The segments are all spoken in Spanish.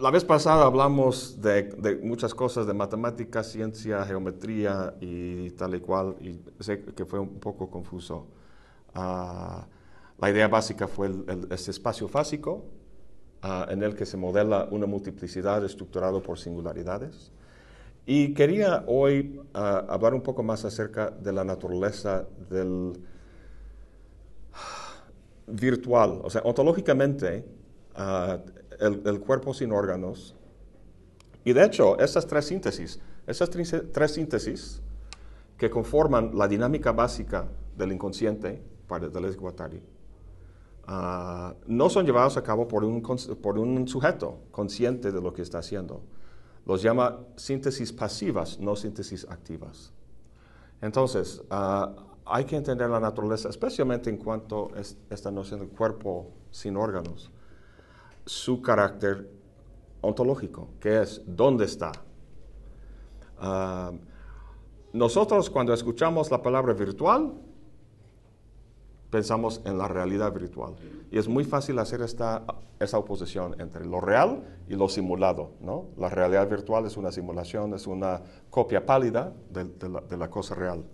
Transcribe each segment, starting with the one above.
la vez pasada hablamos de, de, muchas cosas de matemáticas, ciencia, geometría y tal y cual, y sé que fue un poco confuso. Uh, la idea básica fue el, el, este espacio fásico uh, en el que se modela una multiplicidad estructurada por singularidades. Y quería hoy uh, hablar un poco más acerca de la naturaleza del virtual. O sea, ontológicamente, el, el, cuerpo sin órganos. Y de hecho, esas tres síntesis, esas tres síntesis que conforman la dinámica básica del inconsciente para Deleuze Guattari, uh, no son llevados a cabo por un, por un sujeto consciente de lo que está haciendo. Los llama síntesis pasivas, no síntesis activas. Entonces, uh, hay que entender la naturaleza, especialmente en cuanto a esta noción del cuerpo sin órganos su carácter ontológico, que es dónde está. Uh, nosotros cuando escuchamos la palabra virtual, pensamos en la realidad virtual. Y es muy fácil hacer esta, esa oposición entre lo real y lo simulado. ¿no? La realidad virtual es una simulación, es una copia pálida de la cosa real.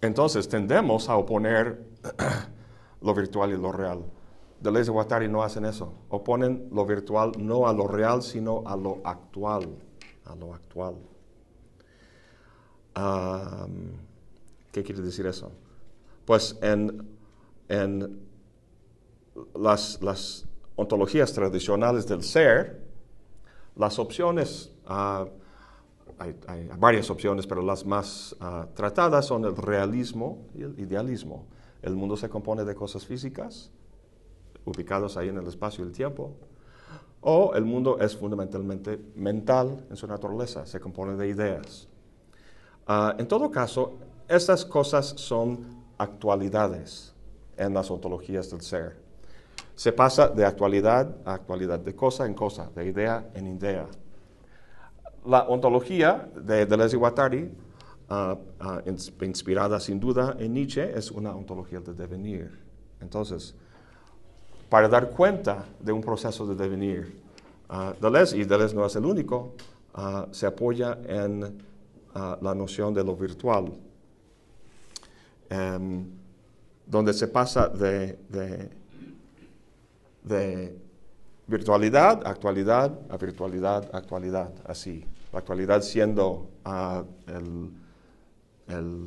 Entonces tendemos a oponer lo virtual y lo real. Deleuze y Guattari no hacen eso. Oponen lo virtual no a lo real, sino a lo actual. A lo actual. ¿Qué quiere decir eso? Pues en, en las, las, ontologías tradicionales del ser, las opciones, uh, hay, varias opciones, pero las más uh, tratadas son el realismo y el idealismo. El mundo se compone de cosas físicas, ubicados ahí en el espacio y el tiempo, o el mundo es fundamentalmente mental en su naturaleza, se compone de ideas. Uh, en todo caso, estas cosas son actualidades en las ontologías del ser. Se pasa de actualidad a actualidad, de cosa en cosa, de idea en idea. La ontología de Deleuze y Guattari, uh, uh, inspirada sin duda en Nietzsche, es una ontología de devenir. Entonces, para dar cuenta de un proceso de devenir. Uh, Deleuze, y Deleuze no es el único, uh, se apoya en uh, la noción de lo virtual, um, donde se pasa de, de, de, virtualidad, actualidad, a virtualidad, actualidad, así. La actualidad siendo el, el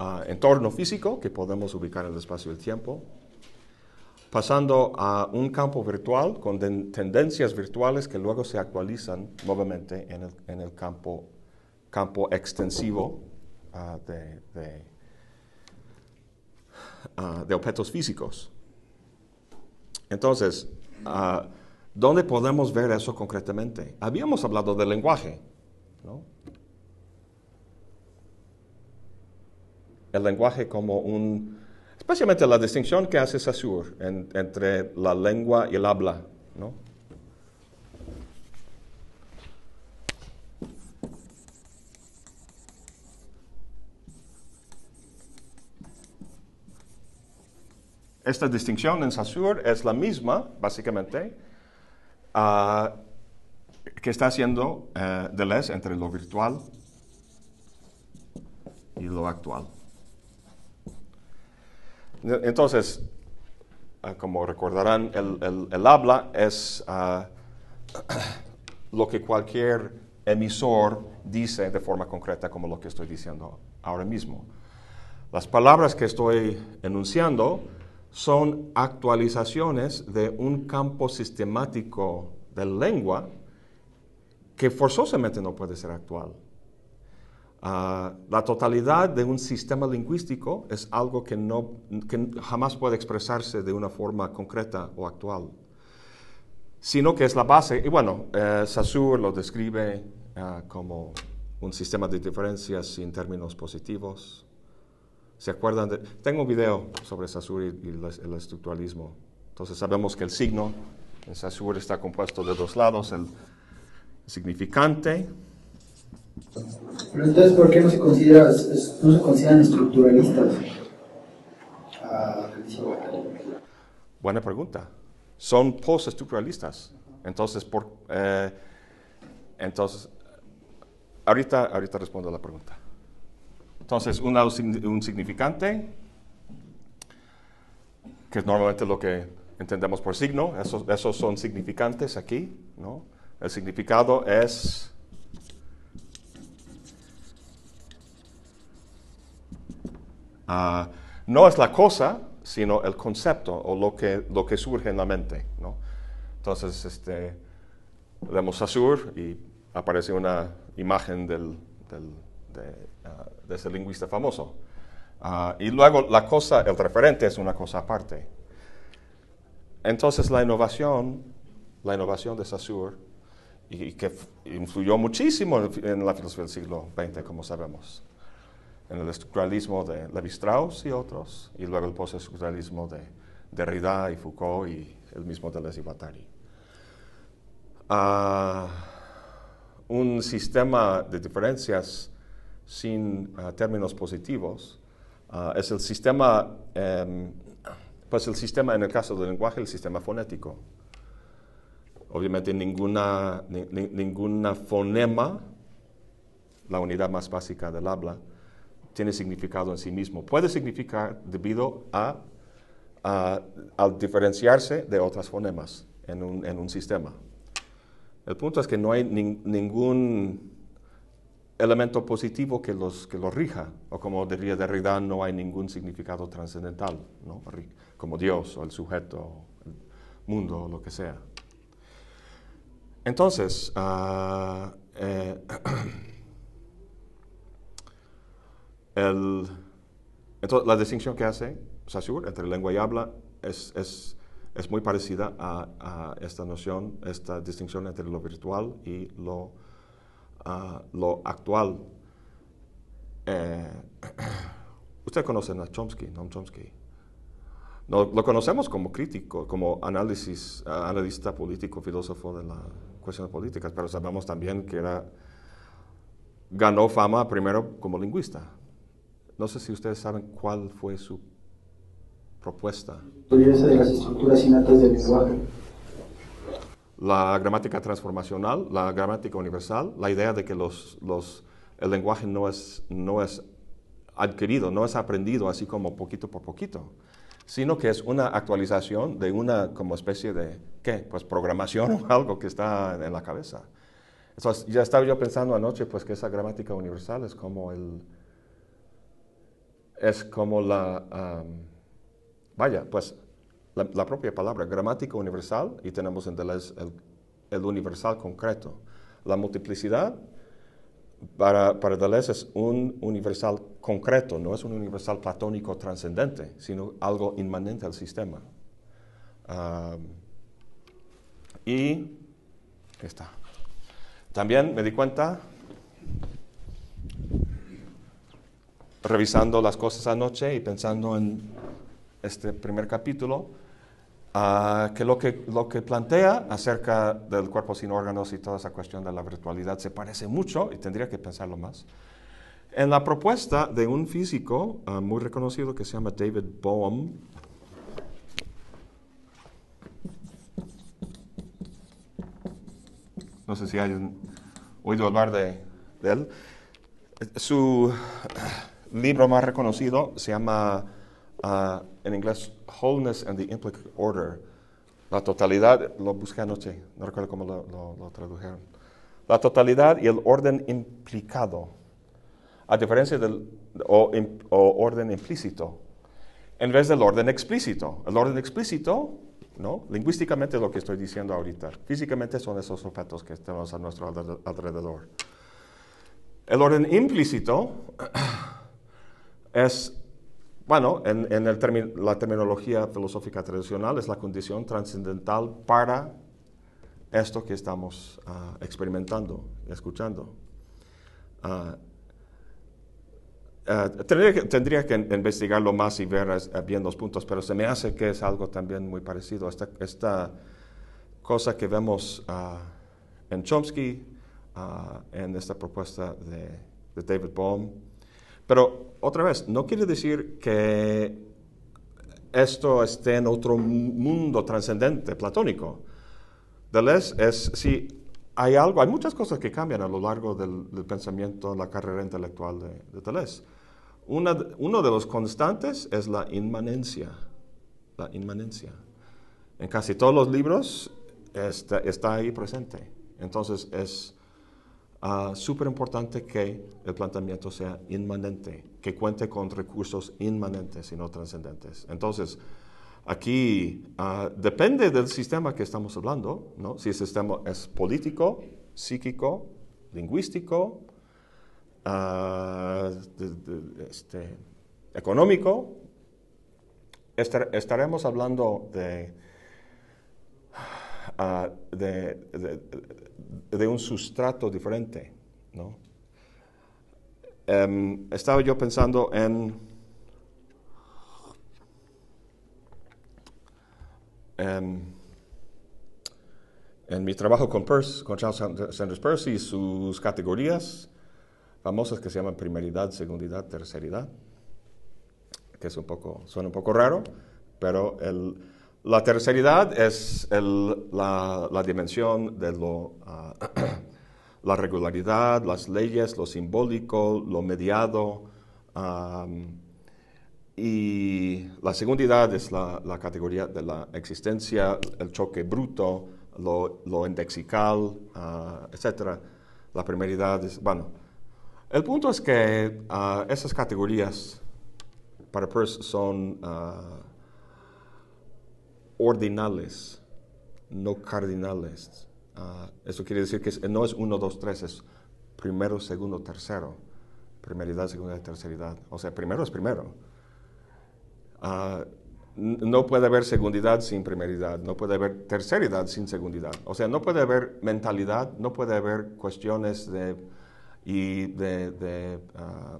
uh, entorno físico que podemos ubicar en el espacio y el tiempo, pasando a un campo virtual con tendencias virtuales que luego se actualizan nuevamente en el, en el campo, campo extensivo uh, de, uh, de, objetos físicos. Entonces, ¿dónde podemos ver eso concretamente? Habíamos hablado del lenguaje, ¿no? El lenguaje como un, especialmente la distinción que hace Saussure en, entre la lengua y el habla, ¿no? Esta distinción en Saussure es la misma, básicamente, uh, que está haciendo uh, Deleuze entre lo virtual y lo actual. Entonces, ah, como recordarán, el, habla es uh, lo que cualquier emisor dice de forma concreta, como lo que estoy diciendo ahora mismo. Las palabras que estoy enunciando son actualizaciones de un campo sistemático de lengua que forzosamente no puede ser actual. Uh, la totalidad de un sistema lingüístico es algo que, no, que jamás puede expresarse de una forma concreta o actual, sino que es la base, y bueno, uh, Saussure lo describe uh, como un sistema de diferencias sin términos positivos. ¿Se acuerdan? De, tengo un video sobre Saussure y, el estructuralismo. Entonces sabemos que el signo en Saussure está compuesto de dos lados, el significante, pero entonces, ¿por qué no se, considera, no se consideran estructuralistas? Ah, Buena pregunta. son postestructuralistas. Entonces, por, eh, entonces ahorita, ahorita respondo a la pregunta. Entonces, un, un significante, que es normalmente lo que entendemos por signo, esos, esos son significantes aquí, ¿no? El significado es uh, no es la cosa, sino el concepto o lo que, lo que surge en la mente. ¿no? Entonces, este, vemos Saussure y aparece una imagen del, del, de, de, ese lingüista famoso. Uh, y luego la cosa, el referente es una cosa aparte. Entonces la innovación, la innovación de Saussure, y que influyó muchísimo en la filosofía del siglo XX, como sabemos, en el estructuralismo de Levi-Strauss y otros, y luego el postestructuralismo de Derrida y Foucault y el mismo Deleuze y Guattari. Uh, un sistema de diferencias sin uh, términos positivos uh, es el sistema, um, pues el sistema en el caso del lenguaje, el sistema fonético. Obviamente ninguna, ni, ninguna fonema, la unidad más básica del habla, tiene significado en sí mismo. Puede significar debido a, a al diferenciarse de otras fonemas en un, en un, sistema. El punto es que no hay nin, ningún elemento positivo que los, que los rija, o como diría Derrida, no hay ningún significado trascendental, ¿no? como Dios o el sujeto, el mundo o lo que sea. Entonces, uh, eh, Entonces, la distinción que hace Saussure entre lengua y habla es, es, es muy parecida a, esta noción, esta distinción entre lo virtual y lo, lo actual. Eh, Usted conoce a Chomsky, Noam Chomsky. Lo conocemos como crítico, como análisis, uh, analista político, filósofo de las cuestiones políticas, pero sabemos también que era, ganó fama primero como lingüista. No sé si ustedes saben cuál fue su propuesta. de las estructuras innatas del lenguaje. La gramática transformacional, la gramática universal, la idea de que los, los, el lenguaje no es, no es adquirido, no es aprendido así como poquito por poquito, sino que es una actualización de una como especie de, ¿qué? Pues programación o algo que está en la cabeza. Entonces, ya estaba yo pensando anoche pues que esa gramática universal es como el, es como la, vaya, pues la, propia palabra, gramática universal, y tenemos en Deleuze el, el universal concreto. La multiplicidad para, para Deleuze es un universal concreto, no es un universal platónico trascendente, sino algo inmanente al sistema. Y está. También me di cuenta revisando las cosas anoche y pensando en este primer capítulo, uh, que, lo que lo que plantea acerca del cuerpo sin órganos y toda esa cuestión de la virtualidad se parece mucho, y tendría que pensarlo más, en la propuesta de un físico uh, muy reconocido que se llama David Bohm. No sé si hayan oído hablar de él. Su libro más reconocido se llama uh, en inglés Wholeness and the Implicate Order. La totalidad, lo busqué anoche, no recuerdo cómo lo, tradujeron. La totalidad y el orden implicado, a diferencia del o, orden implícito, en vez del orden explícito. El orden explícito, ¿no? lingüísticamente lo que estoy diciendo ahorita, físicamente son esos objetos que tenemos a nuestro alrededor. El orden implícito es, bueno, en, en el la terminología filosófica tradicional es la condición trascendental para esto que estamos uh, experimentando, escuchando. Uh, uh, tendría, que, tendría, que, investigarlo más y ver bien los puntos, pero se me hace que es algo también muy parecido. Esta, esta cosa que vemos en Chomsky, en esta propuesta de, de David Bohm, pero otra vez, no quiere decir que esto esté en otro mundo trascendente, platónico. Deleuze es, si hay algo, hay muchas cosas que cambian a lo largo del, pensamiento, la carrera intelectual de, de Deleuze. Una, uno de los constantes es la inmanencia, la inmanencia. En casi todos los libros está, está ahí presente. Entonces es uh, súper importante que el planteamiento sea inmanente, que cuente con recursos inmanentes y no trascendentes. Entonces, aquí uh, depende del sistema que estamos hablando, ¿no? si el sistema es político, psíquico, lingüístico, uh, este, económico, estaremos hablando de de, un sustrato diferente. ¿no? Em, estaba yo pensando en, en, mi trabajo con, Peirce, con Charles Sanders Peirce y sus categorías famosas que se llaman primeridad, segundidad, terceridad, que es un poco, suena un poco raro, pero el, la terceridad es la, dimensión de lo, ah, la regularidad, las leyes, lo simbólico, lo mediado. y la segundidad es la, categoría de la existencia, el choque bruto, lo, indexical, uh, etc. La primeridad es, bueno, el punto es que ah, esas categorías para Peirce son ordinales, no cardinales. Ah, eso quiere decir que no es uno, dos, tres, es primero, segundo, tercero. Primeridad, segunda terceridad. O sea, primero es primero. Ah, no puede haber segundidad sin primeridad, no puede haber terceridad sin segundidad. O sea, no puede haber mentalidad, no puede haber cuestiones de, y de, ah,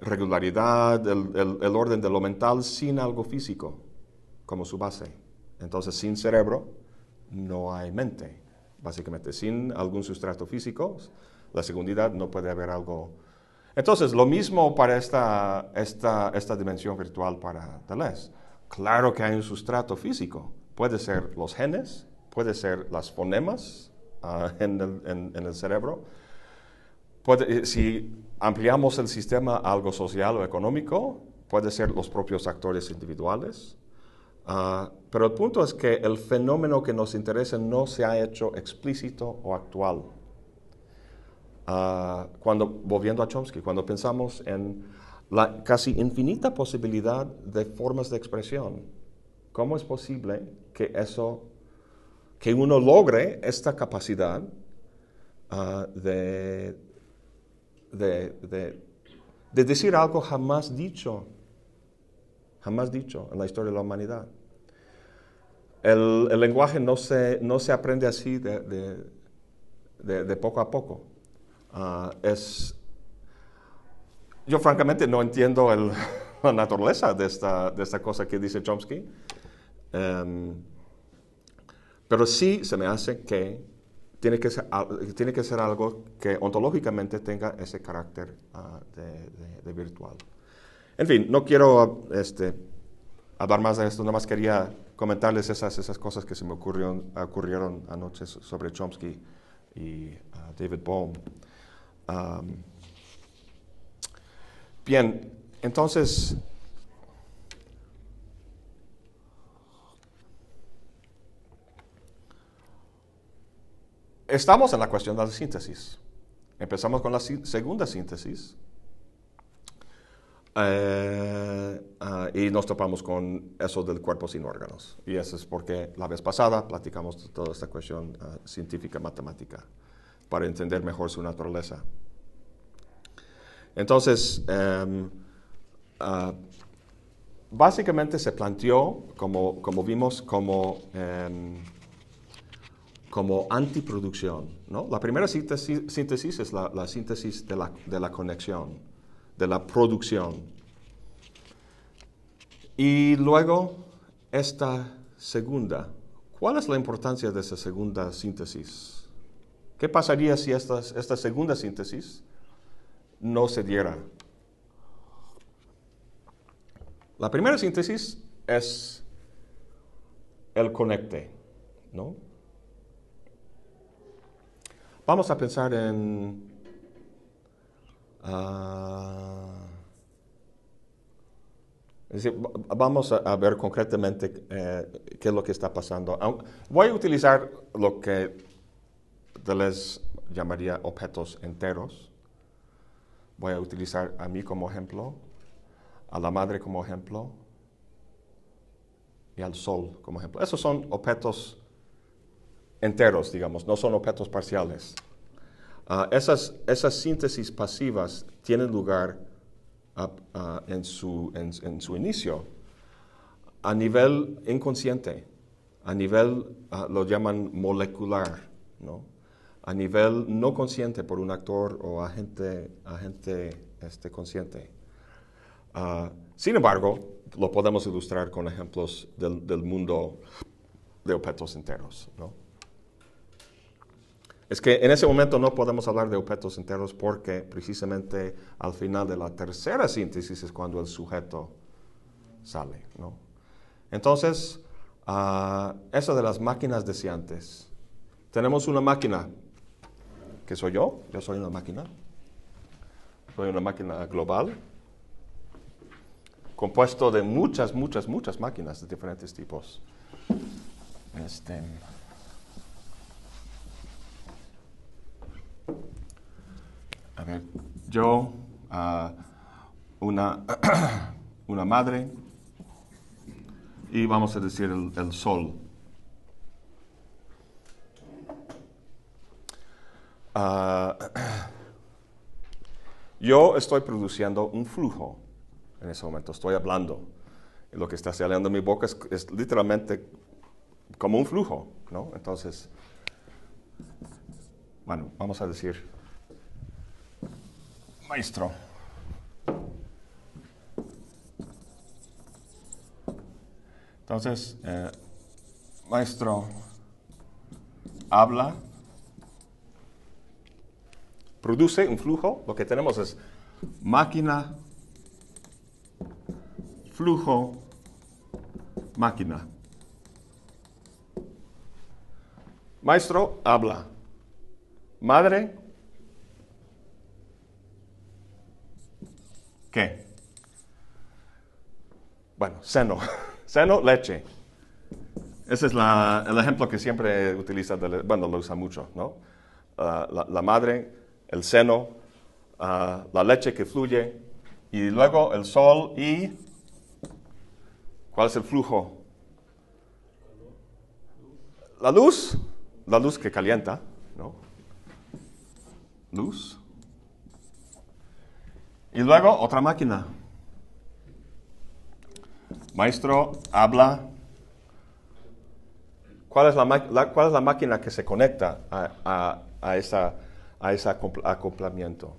regularidad, el orden de lo mental sin algo físico como su base. Entonces, sin cerebro no hay mente. Básicamente, sin algún sustrato físico, la segundidad no puede haber algo. Entonces, lo mismo para esta, esta, esta dimensión virtual para Deleuze. Claro que hay un sustrato físico. Puede ser los genes, puede ser las fonemas ah, en, el, en, el, cerebro. Puede, eh, si ampliamos el sistema a algo social o económico, puede ser los propios actores individuales, Ah, pero el punto es que el fenómeno que nos interesa no se ha hecho explícito o actual. Ah, cuando, volviendo a Chomsky, cuando pensamos en la casi infinita posibilidad de formas de expresión, ¿cómo es posible que eso, que uno logre esta capacidad ah, de, de decir algo jamás dicho jamás dicho en la historia de la humanidad. El, lenguaje no se, no se aprende así de, de, poco a poco. Ah, es, yo francamente no entiendo la naturaleza de esta, de cosa que dice Chomsky, em, pero sí se me hace que tiene que, ser, tiene que ser algo que ontológicamente tenga ese carácter ah, de virtual. En fin, no quiero este, hablar más de esto, nada más quería comentarles esas, esas cosas que se me ocurrieron, ocurrieron anoche sobre Chomsky y uh, David Bohm. Bien, entonces, estamos en la cuestión de la síntesis. Empezamos con la segunda síntesis, eh, ah, y nos topamos con eso del cuerpo sin órganos. Y eso es porque la vez pasada platicamos de toda esta cuestión ah, científica matemática para entender mejor su naturaleza. Entonces, em, ah, básicamente se planteó, como, como vimos, como, em, como antiproducción. ¿no? La primera síntesis, síntesis es la, la síntesis de la, de la conexión de la producción. Y luego esta segunda. ¿Cuál es la importancia de esa segunda síntesis? ¿Qué pasaría si esta, esta segunda síntesis no se diera? la primera síntesis es el conecte, ¿no? Vamos a pensar en... va- vamos a, ver concretamente eh, qué es lo que está pasando. Voy a utilizar lo que Deleuze llamaría objetos enteros. Voy a utilizar a mí como ejemplo, a la madre como ejemplo y al sol como ejemplo. Esos son objetos enteros, digamos, no son objetos parciales. Ah, esas, esas síntesis pasivas tienen lugar ah, ah, en, su, en, su inicio a nivel inconsciente, a nivel, lo llaman molecular, ¿no? a nivel no consciente por un actor o agente, agente este, consciente. Sin embargo, lo podemos ilustrar con ejemplos del, del mundo de objetos enteros. ¿no? Es que en ese momento no podemos hablar de objetos enteros porque precisamente al final de la tercera síntesis es cuando el sujeto sale. ¿no? Entonces, ah, eso de las máquinas deseantes. Tenemos una máquina, que soy yo, yo soy una máquina. Soy una máquina global, compuesto de muchas, muchas, muchas máquinas de diferentes tipos. Este, yo, ah, una, una madre, y vamos a decir el, sol. Ah, yo estoy produciendo un flujo en ese momento, estoy hablando. Lo que está saliendo de mi boca es, es literalmente como un flujo, ¿no? Entonces, bueno, vamos a decir, maestro. Entonces, eh, maestro habla, produce un flujo, lo que tenemos es máquina, flujo, máquina. Maestro habla. Madre, ¿qué? Bueno, seno. Seno, leche. Ese es la- el ejemplo que siempre utiliza, Dele- bueno, lo usa mucho, ¿no? Ah, la, madre, el seno, ah, la leche que fluye, y luego el sol y... ¿Cuál es el flujo? La luz, la luz que calienta, ¿no? Luz. Y luego otra máquina. Maestro habla. ¿Cuál es la, cuál es la máquina que se conecta a, a- a esa, a ese acopl- acoplamiento?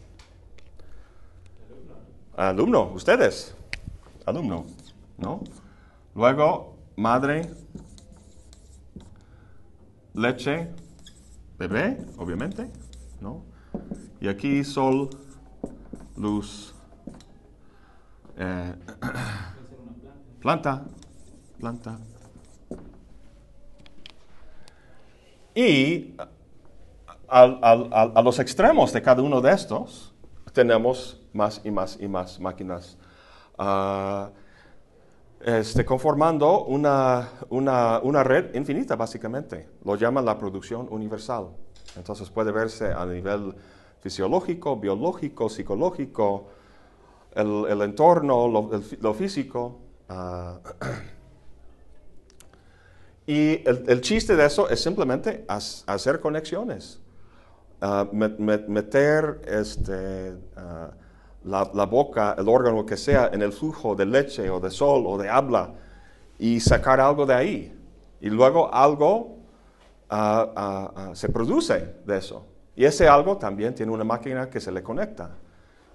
Alumno, ustedes. Alumno, ¿no? Luego, madre, leche, bebé, obviamente, ¿no? Y aquí sol, luz, eh, planta, planta. Y al- al- a los extremos de cada uno de estos tenemos más y más y más máquinas ah, este, conformando una, una- una red infinita, básicamente. Lo llaman la producción universal. Entonces puede verse a nivel fisiológico, biológico, psicológico, el, el entorno, lo, el lo físico. ah, y el, el chiste de eso es simplemente has- hacer conexiones. Ah, met- met- meter este, ah, la, la boca, el órgano que sea, en el flujo de leche o de sol o de habla y sacar algo de ahí. Y luego algo se produce de eso. Y ese algo también tiene una máquina que se le conecta.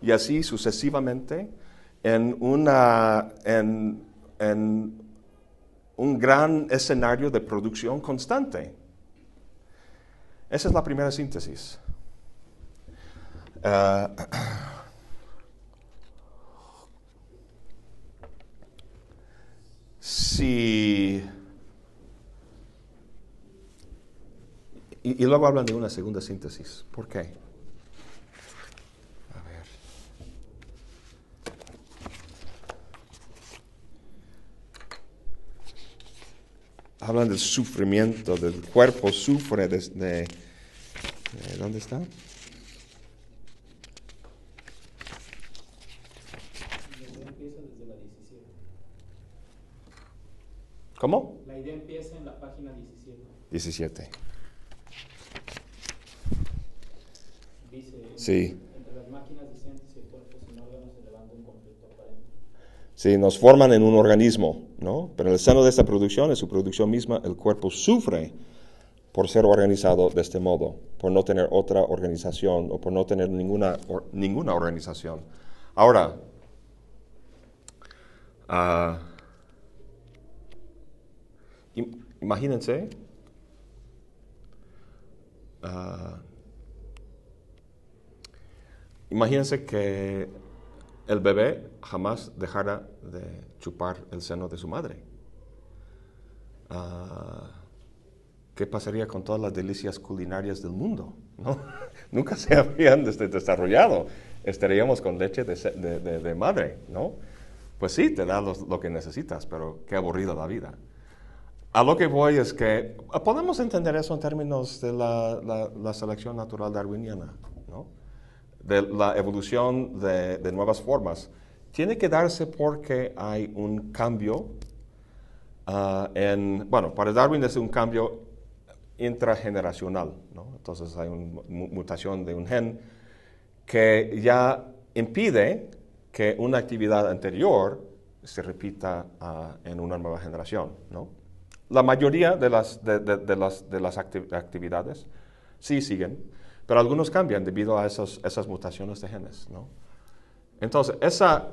Y así sucesivamente en, una, en, en un gran escenario de producción constante. Esa es la primera síntesis. Ah, si... Y, y luego hablan de una segunda síntesis. ¿Por qué? A ver. Hablan del sufrimiento, del cuerpo sufre desde... De, de- ¿Dónde está? La idea empieza desde la 17. ¿Cómo? La idea empieza en la página 17. 17. Dice, Sí. entre las máquinas decentes y el cuerpo sin órganos se levanta un conflicto aparente. Sí, nos forman en un organismo, ¿no? Pero en el seno de esta producción, en su producción misma, el cuerpo sufre por ser organizado de este modo, por no tener otra organización o por no tener ninguna, or- ninguna organización. Ahora, ah, im- imagínense, ah, imagínense que el bebé jamás dejara de chupar el seno de su madre. Ah, ¿Qué pasaría con todas las delicias culinarias del mundo? ¿no? Nunca se habrían des- desarrollado. Estaríamos con leche de, de- de- de madre, ¿no? Pues sí, te da los- lo que necesitas, pero qué aburrida la vida. A lo que voy es que podemos entender eso en términos de la, la- la selección natural darwiniana. De la evolución de, de nuevas formas. Tiene que darse porque hay un cambio ah, en, bueno, para Darwin es un cambio intrageneracional, ¿no? Entonces hay una mutación de un gen que ya impide que una actividad anterior se repita ah, en una nueva generación, ¿no? La mayoría de las, de, de- de las, las acti- actividades sí siguen, pero algunos cambian debido a esos- esas mutaciones de genes, ¿no? Entonces, esa,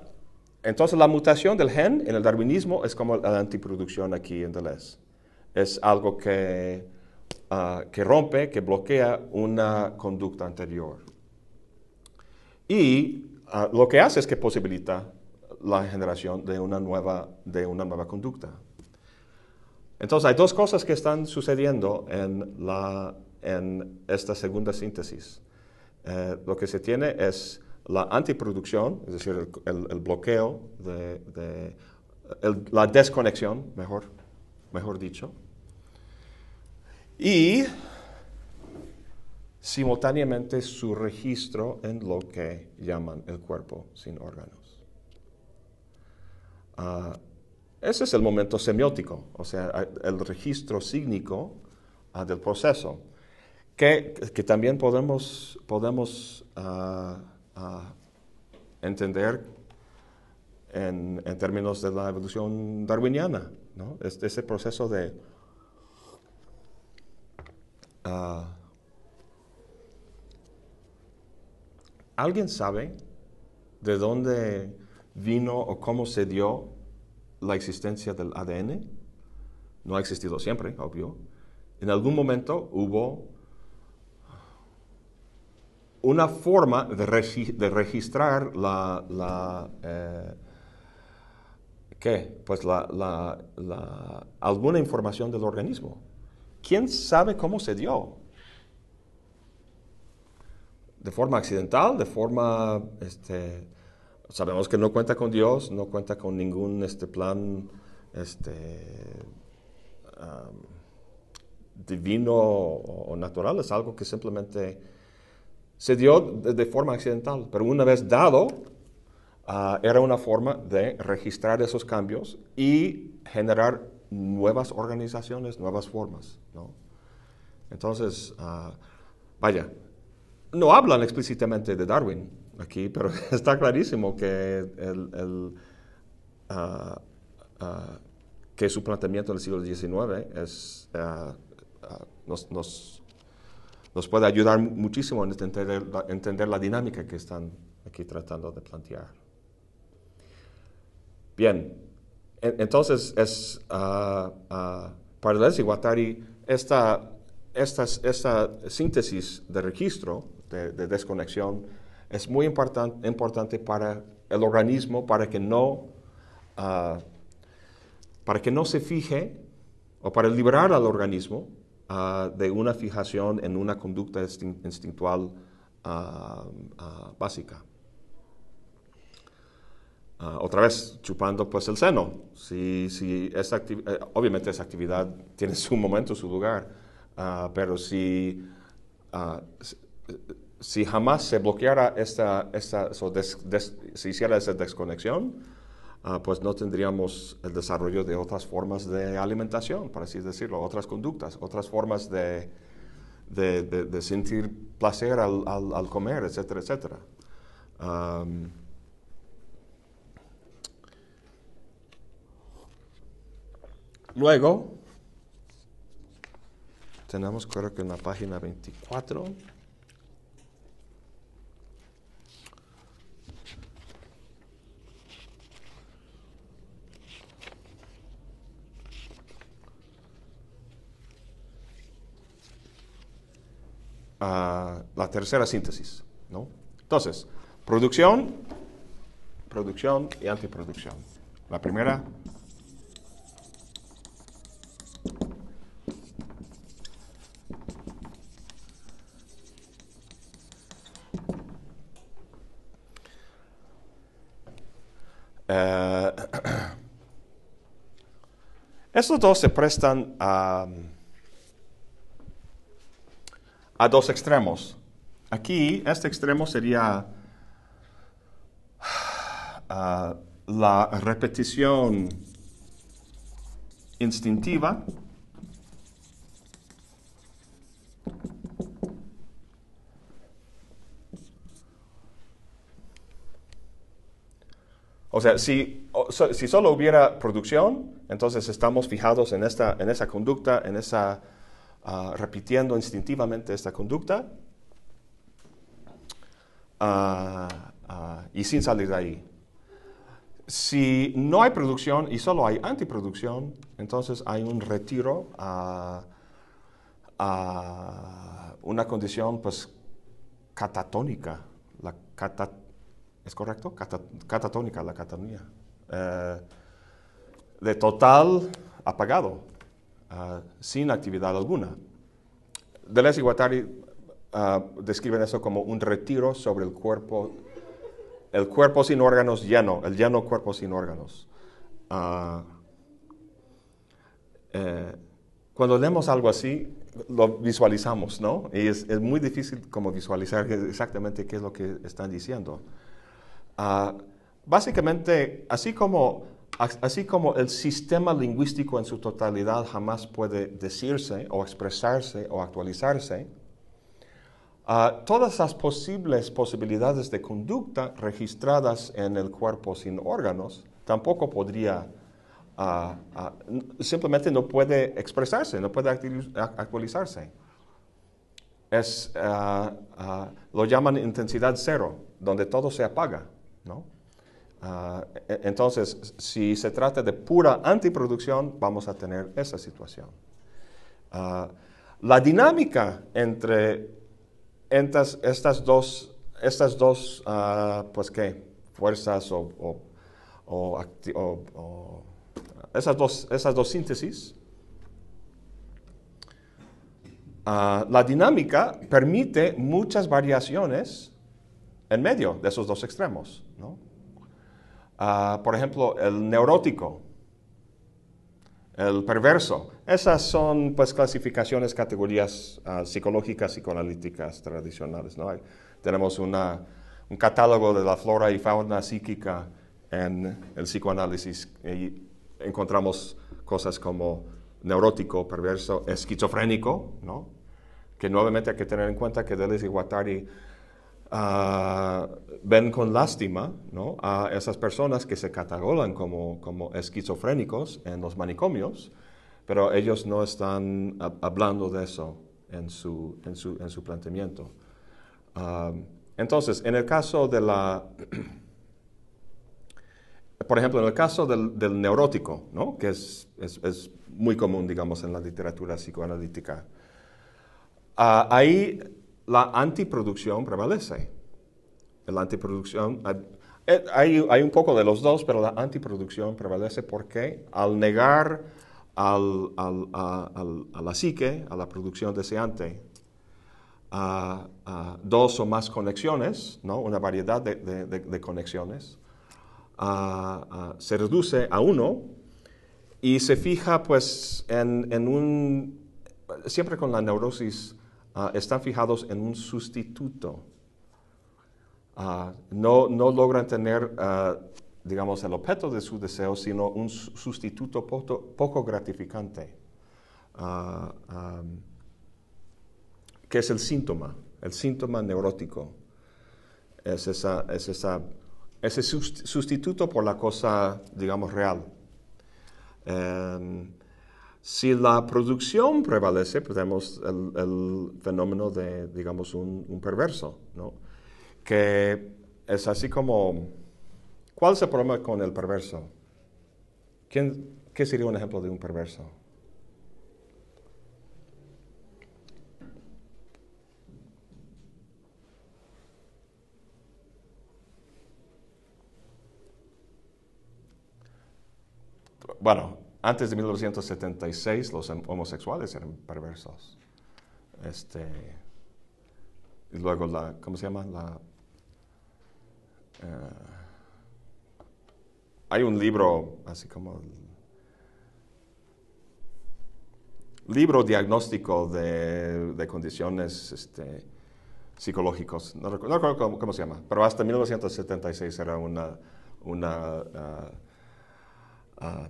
entonces, la mutación del gen en el darwinismo es como la antiproducción aquí en Deleuze. Es algo que, ah, que rompe, que bloquea una conducta anterior. Y ah, lo que hace es que posibilita la generación de una nueva, de una nueva conducta. Entonces hay dos cosas que están sucediendo en, la, en esta segunda síntesis. Eh, lo que se tiene es la antiproducción, es decir, el, el- el bloqueo, de, de- el- la desconexión, mejor, mejor dicho, y simultáneamente su registro en lo que llaman el cuerpo sin órganos. Ah, ese es el momento semiótico, o sea, el registro sígnico ah, del proceso, que, también podemos, podemos ah, ah, entender en, términos de la evolución darwiniana, ¿no? Es- ese proceso de ah, ¿Alguien sabe de dónde vino o cómo se dio la existencia del ADN? No ha existido siempre, obvio. En algún momento hubo una forma de, de registrar la, eh, ¿qué? Pues la, alguna información del organismo. ¿Quién sabe cómo se dio? de forma accidental, de forma, este, sabemos que no cuenta con Dios, no cuenta con ningún este, plan este, divino o natural, es algo que simplemente se dio de, forma accidental, pero una vez dado, ah, era una forma de registrar esos cambios y generar nuevas organizaciones, nuevas formas, ¿no? Entonces, ah, vaya, no hablan explícitamente de Darwin aquí, pero está clarísimo que, el, ah, que su planteamiento en el siglo XIX es, nos- nos puede ayudar mu- muchísimo en entender la, dinámica que están aquí tratando de plantear. Bien, en- entonces es ah, ah, para y Guattari esta, esta, esta síntesis de registro, de, de desconexión, es muy importan- importante para el organismo, para que no, ah, para que no se fije o para liberar al organismo ah, de una fijación en una conducta instin- instintual ah, básica. Otra vez, chupando pues el seno. Si, si esa eh, obviamente esa actividad tiene su momento, su lugar, pero si, ah, si, jamás se bloqueara esta, esta o des- des- se hiciera esa desconexión, ah, pues no tendríamos el desarrollo de otras formas de alimentación, por así decirlo, otras conductas, otras formas de, sentir placer al, comer, etcétera, etcétera. Luego, tenemos creo que en la página 24. Ah, la tercera síntesis, ¿no? Entonces, producción, producción y antiproducción. La primera, eh, estos dos se prestan a a dos extremos. Aquí, este extremo sería ah, la repetición instintiva O sea, si, si solo hubiera producción, entonces estamos fijados en, esta, en esa conducta, en esa, ah, repitiendo instintivamente esta conducta, ah, ah, y sin salir de ahí. Si no hay producción y solo hay antiproducción, entonces hay un retiro a, una condición pues catatónica. La cata- ¿Es correcto? Cata- catatónica, la catonía. Eh, de total apagado, ah, sin actividad alguna. Deleuze y Guattari ah, describen eso como un retiro sobre el cuerpo, el cuerpo sin órganos lleno, el lleno cuerpo sin órganos. Ah, eh, cuando leemos algo así, lo visualizamos, ¿no? Y es, es muy difícil como visualizar exactamente qué es lo que están diciendo. Ah, básicamente, así como, así como el sistema lingüístico en su totalidad jamás puede decirse o expresarse o actualizarse, ah, todas las posibles posibilidades de conducta registradas en el cuerpo sin órganos tampoco podría, ah, n- simplemente no puede expresarse, no puede actualizarse es, lo llaman intensidad cero, donde todo se apaga, ¿no? Ah, e- entonces, si se trata de pura antiproducción, vamos a tener esa situación. Ah, la dinámica entre estas, dos, estas dos ah, pues, ¿qué? fuerzas o, o- esas, dos, esas dos síntesis la dinámica permite muchas variaciones en medio de esos dos extremos. ¿no? Ah, por ejemplo, el neurótico, el perverso. Esas son pues clasificaciones, categorías ah, psicológicas, psicoanalíticas tradicionales. ¿no? Hay- tenemos una- un catálogo de la flora y fauna psíquica en el psicoanálisis y encontramos cosas como neurótico, perverso, esquizofrénico, ¿no? que nuevamente hay que tener en cuenta que Deleuze y Guattari ah, ven con lástima ¿no? a esas personas que se catalogan como, como esquizofrénicos en los manicomios, pero ellos no están hab- hablando de eso en su, en su, en su planteamiento. Ah, entonces, en el caso de la... Por ejemplo, en el caso del, del neurótico, ¿no? que es, es- es muy común, digamos, en la literatura psicoanalítica, Ah, ahí la antiproducción prevalece. La antiproducción, ah, Eh, hay, hay un poco de los dos, pero la antiproducción prevalece porque al negar al- al- al- a la psique, a la producción deseante, a, dos o más conexiones, ¿no? una variedad de, conexiones, se reduce a uno y se fija pues en, en un, siempre con la neurosis, ah, están fijados en un sustituto. Ah, no, no logran tener, ah, digamos, el objeto de su deseo, sino un su- sustituto poco, gratificante, que es el síntoma, el síntoma neurótico. Es, esa, es esa, ese sust- sustituto por la cosa, digamos, real. Em, si la producción prevalece, pues tenemos el, fenómeno de, digamos, un, un perverso, ¿no? Que es así como, ¿cuál es el problema con el perverso? ¿Quién, ¿Qué sería un ejemplo de un perverso? Bueno, antes de 1976 los hom- homosexuales eran perversos. Este, y luego la, ¿cómo se llama? La, eh, hay un libro, así como libro diagnóstico de, de condiciones este, psicológicos, no recu- no recuerdo cómo, se llama, pero hasta 1976 era una, una ah,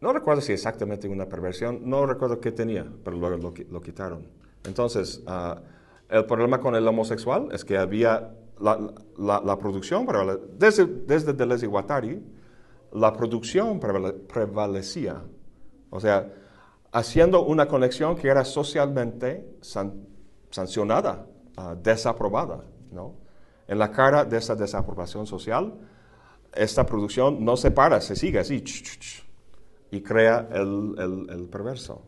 no recuerdo si exactamente una perversión, no recuerdo qué tenía, pero luego lo, lo quitaron. Entonces, ah, el problema con el homosexual es que había la, la- producción, desde, desde Deleuze y Guattari, la producción prevale- prevalecía. O sea, haciendo una conexión que era socialmente san- sancionada, ah, desaprobada, ¿no? En la cara de esa desaprobación social, esta producción no se para, se sigue así, y crea el, el- perverso.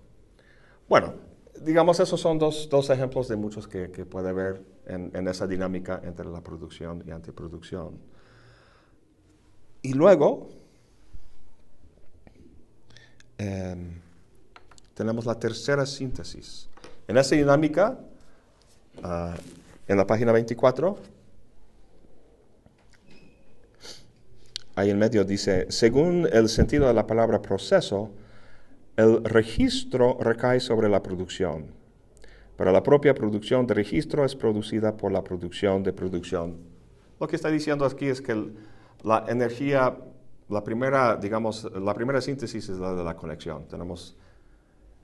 Bueno, digamos, esos son dos, dos ejemplos de muchos que, que puede haber en, en esa dinámica entre la producción y antiproducción. Y luego, em, tenemos la tercera síntesis. En esa dinámica, ah, en la página 24, ahí en medio dice, según el sentido de la palabra proceso, el registro recae sobre la producción, pero la propia producción de registro es producida por la producción de producción. Lo que está diciendo aquí es que la energía, la primera, digamos, la primera síntesis es la de la conexión. Tenemos,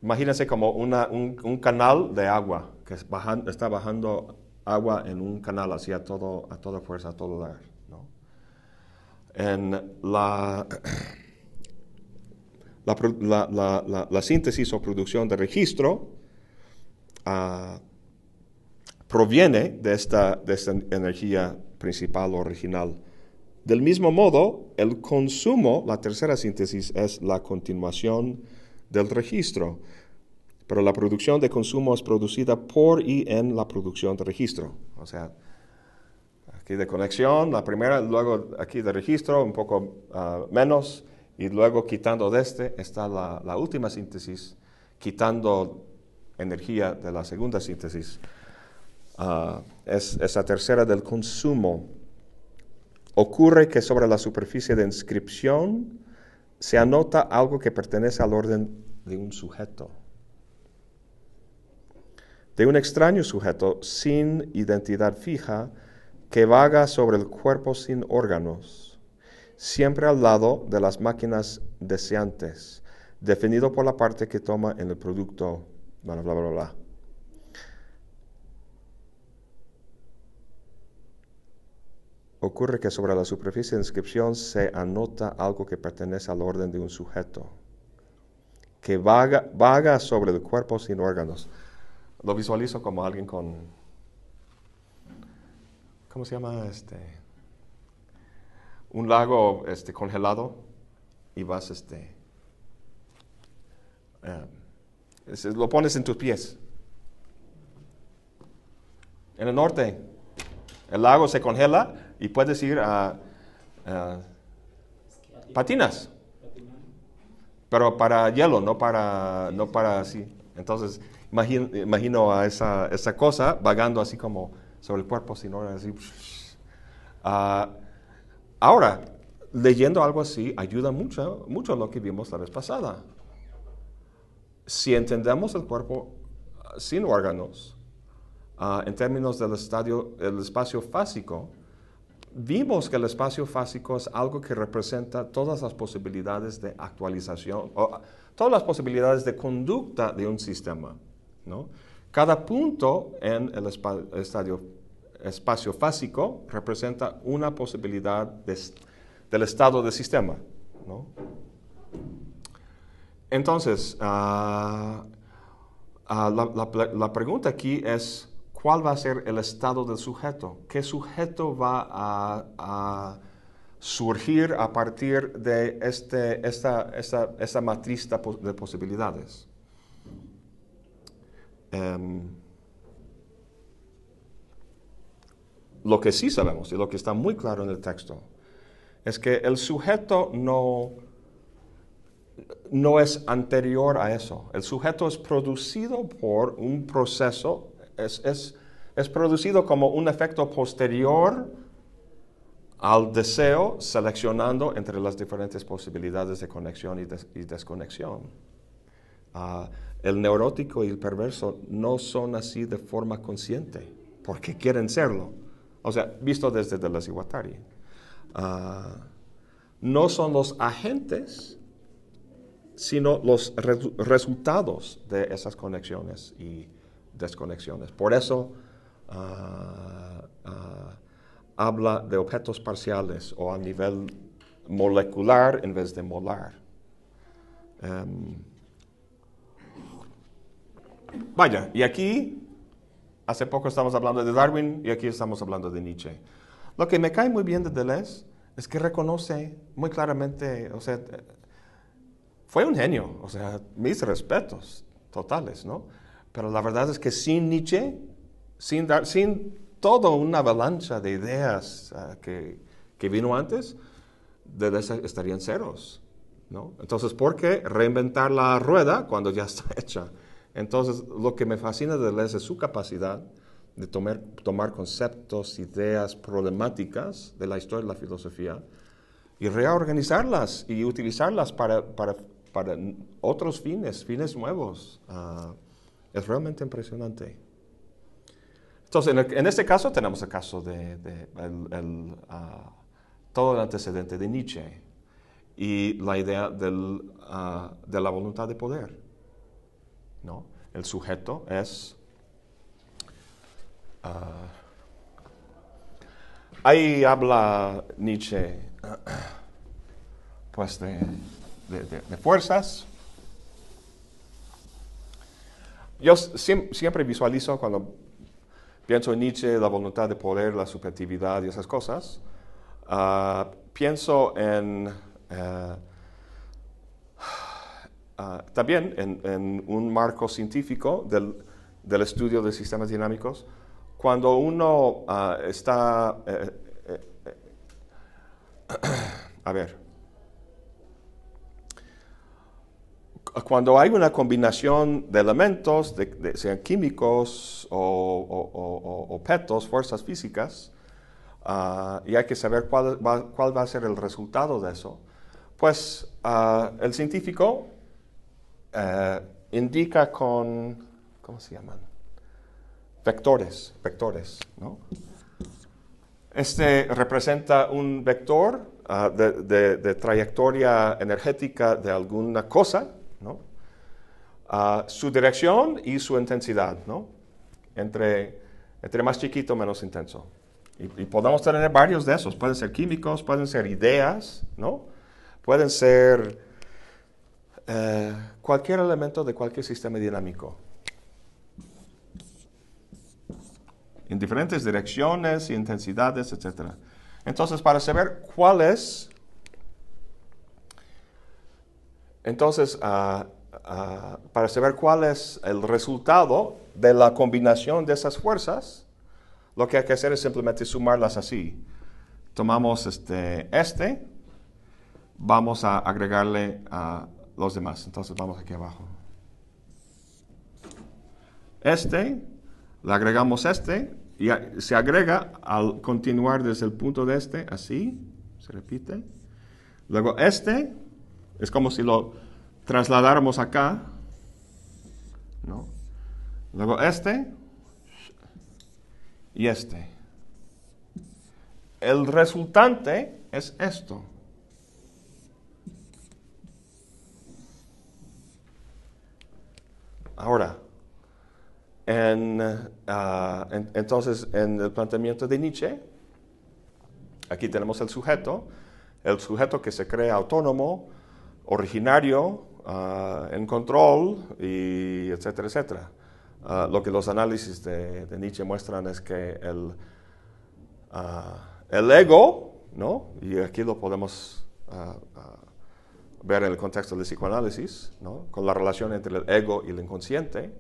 imagínense como un, canal de agua que está bajando agua en un canal hacia todo, a toda fuerza, a todo dar. En la, síntesis o producción de registro ah, proviene de esta, de esta energía principal original. Del mismo modo, el consumo, la tercera síntesis, es la continuación del registro, pero la producción de consumo es producida por y en la producción de registro. O sea, aquí de conexión, la primera, luego aquí de registro, un poco ah, menos, y luego quitando de este está la, última síntesis, quitando energía de la segunda síntesis. Ah, es esa tercera del consumo. Ocurre que sobre la superficie de inscripción se anota algo que pertenece al orden de un sujeto. De un extraño sujeto sin identidad fija que vaga sobre el cuerpo sin órganos, siempre al lado de las máquinas deseantes, definido por la parte que toma en el producto, bla, bla, bla, bla. Ocurre que sobre la superficie de inscripción se anota algo que pertenece al orden de un sujeto, que vaga, vaga sobre el cuerpo sin órganos. Lo visualizo como alguien con, ¿cómo se llama? Este, un lago este, congelado y vas, este, eh, lo pones en tus pies. En el norte, el lago se congela y puedes ir a patinas, pero para hielo, no para, no para así. Entonces, imagino, imagino a esa, esa cosa vagando así como sobre el cuerpo, sino así. Ah, ahora, leyendo algo así ayuda mucho, mucho lo que vimos la vez pasada. Si entendemos el cuerpo ah, sin órganos, ah, en términos del estadio, el espacio fásico, vimos que el espacio fásico es algo que representa todas las posibilidades de actualización, o todas las posibilidades de conducta de un sistema. ¿no? Cada punto en el estadio, espacio fásico representa una posibilidad del estado del sistema. ¿no? Entonces, ah, ah, la, pregunta aquí es, ¿cuál va a ser el estado del sujeto? ¿Qué sujeto va a, surgir a partir de este, esta, esta, esta matriz de posibilidades? Em, lo que sí sabemos y lo que está muy claro en el texto es que el sujeto no, no es anterior a eso. El sujeto es producido por un proceso, es, es- es producido como un efecto posterior al deseo, seleccionando entre las diferentes posibilidades de conexión y, des- y desconexión. Ah, el neurótico y el perverso no son así de forma consciente, porque quieren serlo. O sea, visto desde Deleuze y Guattari. Ah, no son los agentes, sino los resu- resultados de esas conexiones y desconexiones. Por eso ah, ah, habla de objetos parciales o a nivel molecular en vez de molar. Em, vaya, y aquí, hace poco estamos hablando de Darwin y aquí estamos hablando de Nietzsche. Lo que me cae muy bien de Deleuze es que reconoce muy claramente, o sea, fue un genio, o sea, mis respetos totales, ¿no? Pero la verdad es que sin Nietzsche, sin, dar, sin toda una avalancha de ideas ah, que, que vino antes, Deleuze estarían ceros, ¿no? Entonces, ¿por qué reinventar la rueda cuando ya está hecha? Entonces, lo que me fascina de Deleuze es su capacidad de tomar, conceptos, ideas problemáticas de la historia de la filosofía y reorganizarlas y utilizarlas para, otros fines, fines nuevos. Ah, es realmente impresionante. Entonces, en, este caso tenemos el caso de, ah, todo el antecedente de Nietzsche y la idea ah, de la voluntad de poder. ¿No? El sujeto es... ah, ahí habla Nietzsche pues de, de- fuerzas. Yo siem- siempre visualizo cuando pienso en Nietzsche, la voluntad de poder, la subjetividad y esas cosas, ah, pienso en eh, ah, también en, un marco científico del, estudio de sistemas dinámicos. Cuando uno ah, está, eh, eh, eh, a ver, cuando hay una combinación de elementos, de, sean químicos o, objetos, fuerzas físicas, ah, y hay que saber cuál va, cuál va a ser el resultado de eso, pues el científico eh, indica con, ¿cómo se llaman? Vectores, vectores, ¿no? Este representa un vector ah, de, trayectoria energética de alguna cosa, ¿no? Ah, su dirección y su intensidad, ¿no? Entre, entre más chiquito, menos intenso. Y podemos tener varios de esos. Pueden ser químicos, pueden ser ideas, ¿no? Pueden ser eh, cualquier elemento de cualquier sistema dinámico. en diferentes direcciones y intensidades, etc. Entonces, para saber cuál es, entonces, ah, ah, para saber cuál es el resultado de la combinación de esas fuerzas, lo que hay que hacer es simplemente sumarlas así. tomamos este, este, vamos a agregarle a los demás. Entonces vamos aquí abajo. Este, le agregamos este, y se agrega al continuar desde el punto de este, así, se repite. Luego este, es como si lo trasladáramos acá, ¿no? Luego este y este. El resultante es esto. Ahora, ah, en- entonces, en el planteamiento de Nietzsche, aquí tenemos el sujeto, el sujeto que se cree autónomo, originario, ah, en control, y etcétera, etcétera. Ah, lo que los análisis de, de Nietzsche muestran es que el, el ego, ¿no? y aquí lo podemos ver en el contexto del psicoanálisis, ¿no? con la relación entre el ego y el inconsciente,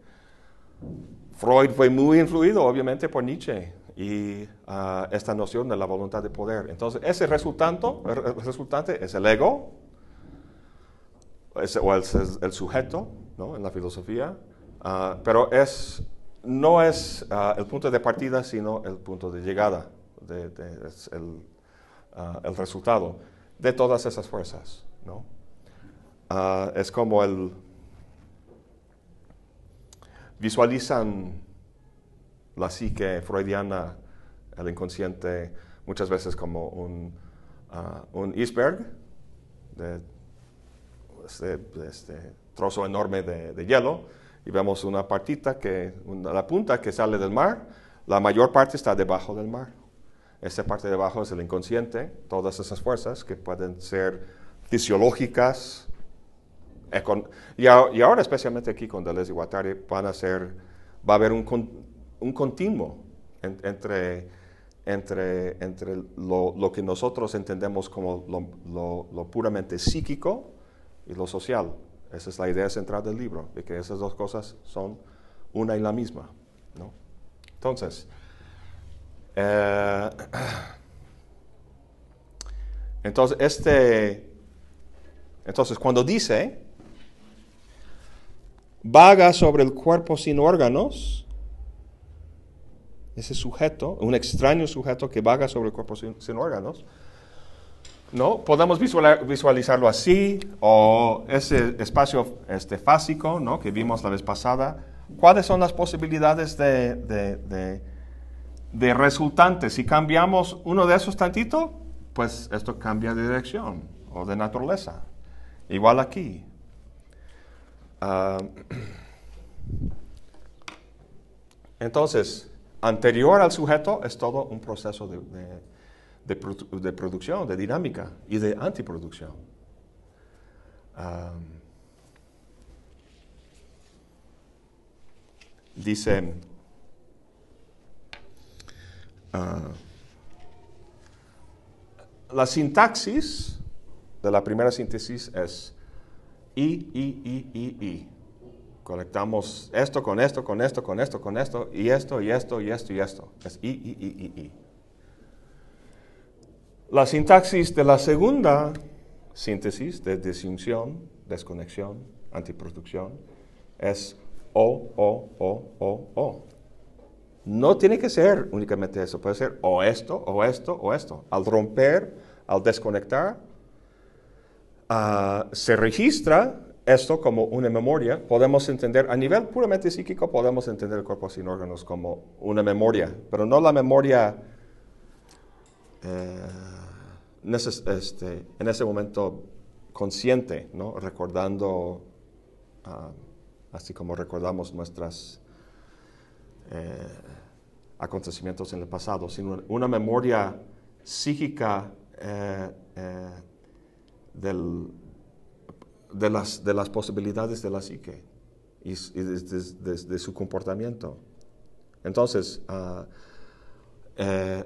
Freud fue muy influido, obviamente, por Nietzsche y ah, esta noción de la voluntad de poder. Entonces, ese resultante, resultante es el ego, es- o el, el sujeto, ¿no? En la filosofía, ah, pero es, no es ah, el punto de partida, sino el punto de llegada, de- de- es el, el resultado de todas esas fuerzas, ¿no? Ah, es como el, visualizan la psique freudiana, el inconsciente, muchas veces como un, ah, un iceberg, de este, este trozo enorme de, de hielo, y vemos una partita, que, una- la punta que sale del mar, la mayor parte está debajo del mar. Esta parte de abajo es el inconsciente, todas esas fuerzas que pueden ser fisiológicas, y, ahora especialmente aquí con Deleuze y Guattari va a haber un, con- un continuo en- entre, lo, que nosotros entendemos como lo, puramente psíquico y lo social. Esa es la idea central del libro, de que esas dos cosas son una y la misma. Entonces, eh, entonces, este, entonces, cuando dice, vaga sobre el cuerpo sin órganos, ese sujeto, un extraño sujeto que vaga sobre el cuerpo sin, órganos, ¿no? Podemos visualizarlo así, o ese espacio este, fásico, ¿no? Que vimos la vez pasada. ¿Cuáles son las posibilidades de, de, de- de resultantes? Si cambiamos uno de esos tantito, pues esto cambia de dirección o de naturaleza. Igual aquí. Ah, entonces, anterior al sujeto es todo un proceso de, de- de produ- de producción, de dinámica y de antiproducción. Ah, dice, ah, la sintaxis de la primera síntesis es I, I, I, I, I. Conectamos esto con esto, con esto, con esto, con esto, y esto, y esto, y esto, y esto. Es I, I, I, I, I. La sintaxis de la segunda síntesis de disyunción, desconexión, antiproducción, es O, O, O, O, O. No tiene que ser únicamente eso, puede ser o esto, o esto, o esto. Al romper, al desconectar, ah, se registra esto como una memoria. Podemos entender, a nivel puramente psíquico, podemos entender el cuerpo sin órganos como una memoria, pero no la memoria eh, este, en ese momento consciente, ¿no? recordando, ah, así como recordamos nuestras eh, acontecimientos en el pasado, sino una memoria psíquica eh, del- de, las, de las posibilidades de la psique y, y de- de su comportamiento. Entonces, ah, eh,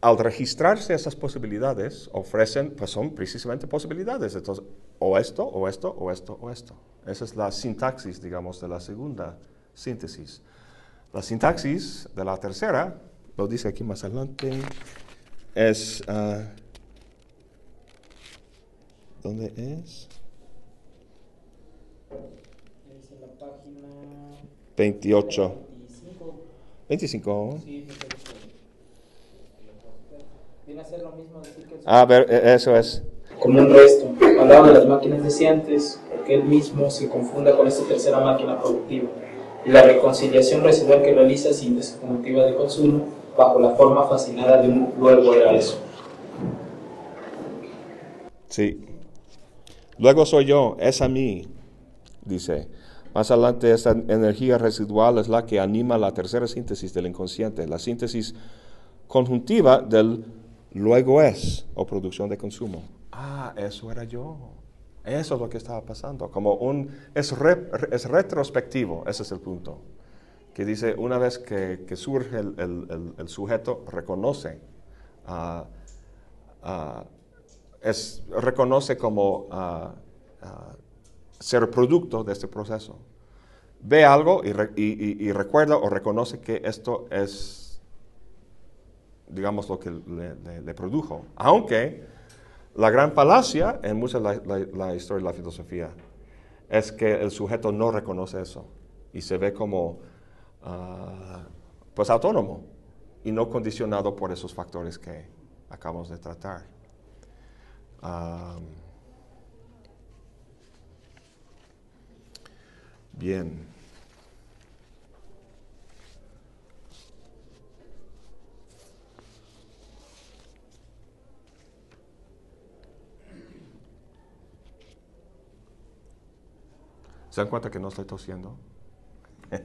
al registrarse esas posibilidades, ofrecen, pues son precisamente posibilidades. Entonces, o esto, o esto, o esto, o esto. Esa es la sintaxis, digamos, de la segunda síntesis. La sintaxis de la tercera, lo dice aquí más adelante. es... ah, ¿Dónde es? Es en la página 28. 25. 25. Sí, que- Viene a ser lo mismo decir que el A ver, e- eso es. como un resto. Hablaba de las máquinas deseantes, porque él mismo se confunda con esta tercera máquina productiva. Y la reconciliación residual que realiza síntesis cognitiva de consumo bajo la forma fascinada de un luego era eso. Sí. Luego soy yo, es a mí, dice. Más adelante, esta energía residual es la que anima la tercera síntesis del inconsciente, la síntesis conjuntiva del luego es o producción de consumo. Ah, eso era yo. Eso es lo que estaba pasando. Como un, es, re- retrospectivo, ese es el punto. Que dice, una vez que, surge el, sujeto, reconoce ah, ah, es, reconoce como ah, ah, ser producto de este proceso. Ve algo y, re- y- y- y recuerda o reconoce que esto es, digamos, lo que le, produjo. Aunque la gran palacia en mucha la- la historia de la filosofía es que el sujeto no reconoce eso y se ve como, ah, pues, autónomo y no condicionado por esos factores que acabamos de tratar. Am, bien. ¿Se dan cuenta que no estoy tosiendo?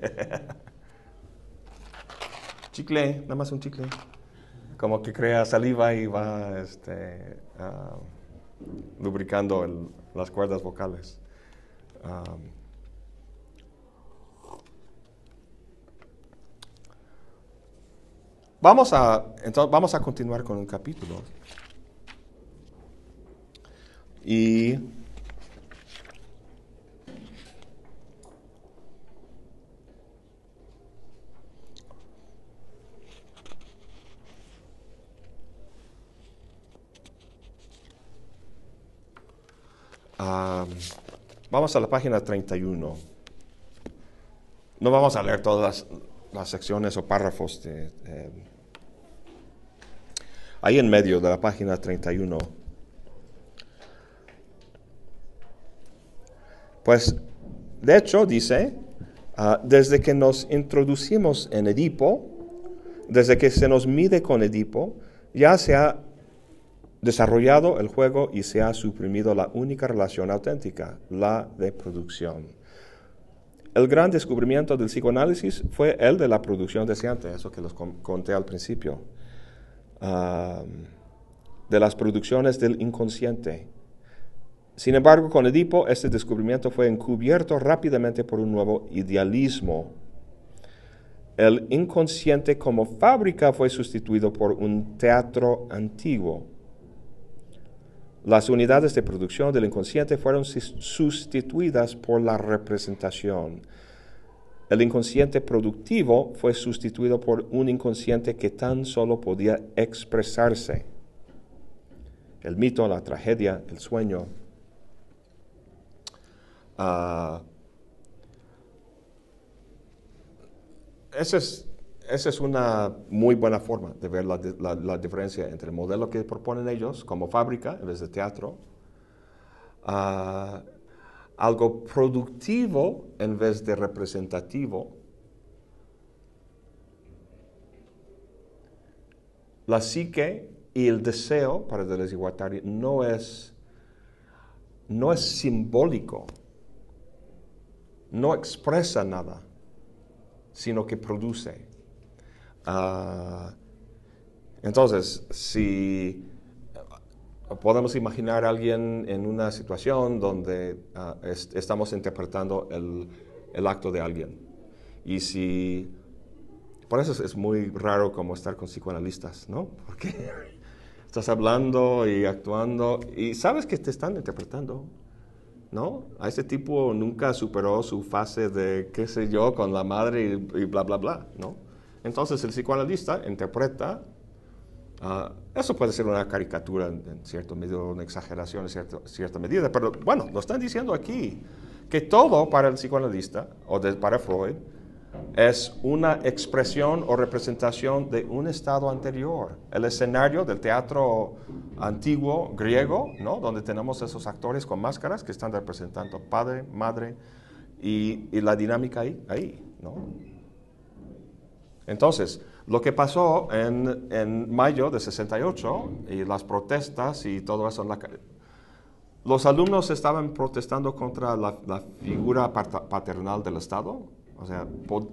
chicle, nada más un chicle. Como que crea saliva y va este, ah, lubricando el- las cuerdas vocales. Am, vamos, a, entonces, vamos a continuar con el capítulo. Y Ah, vamos a la página 31. No vamos a leer todas las, secciones o párrafos ahí en medio de la página 31. Pues, de hecho, dice, ah, desde que nos introducimos en Edipo, desde que se nos mide con Edipo, ya se ha desarrollado el juego y se ha suprimido la única relación auténtica, la de producción. El gran descubrimiento del psicoanálisis fue el de la producción deseante, eso que con- conté al principio, de las producciones del inconsciente. Sin embargo, con Edipo, este descubrimiento fue encubierto rápidamente por un nuevo idealismo. El inconsciente como fábrica fue sustituido por un teatro antiguo. Las unidades de producción del inconsciente fueron sustituidas por la representación. El inconsciente productivo fue sustituido por un inconsciente que tan solo podía expresarse. El mito, la tragedia, el sueño. Esa es, esa es una muy buena forma de ver la, la- diferencia entre el modelo que proponen ellos como fábrica en vez de teatro, a algo productivo en vez de representativo, la psique y el deseo para Deleuze y Guattari no es, no es simbólico, no expresa nada, sino que produce. Ah, entonces, si eh, podemos imaginar a alguien en una situación donde es- estamos interpretando el, el acto de alguien, y si por eso es, muy raro como estar con psicoanalistas, ¿no? Porque estás hablando y actuando y sabes que te están interpretando, ¿no? A ese tipo nunca superó su fase de, qué sé yo, con la madre y bla, bla, bla, ¿no? Entonces el psicoanalista interpreta Ah, eso puede ser una caricatura en, cierto medio, una exageración en cierto, cierta medida, pero bueno, lo están diciendo aquí, que todo para el psicoanalista o para Freud es una expresión o representación de un estado anterior. El escenario del teatro antiguo griego, ¿no? donde tenemos esos actores con máscaras que están representando padre, madre y, la dinámica ahí. ahí ¿no? Entonces, lo que pasó en, mayo de 68 y las protestas y todo eso, la, los alumnos estaban protestando contra la, figura paternal del Estado. O sea,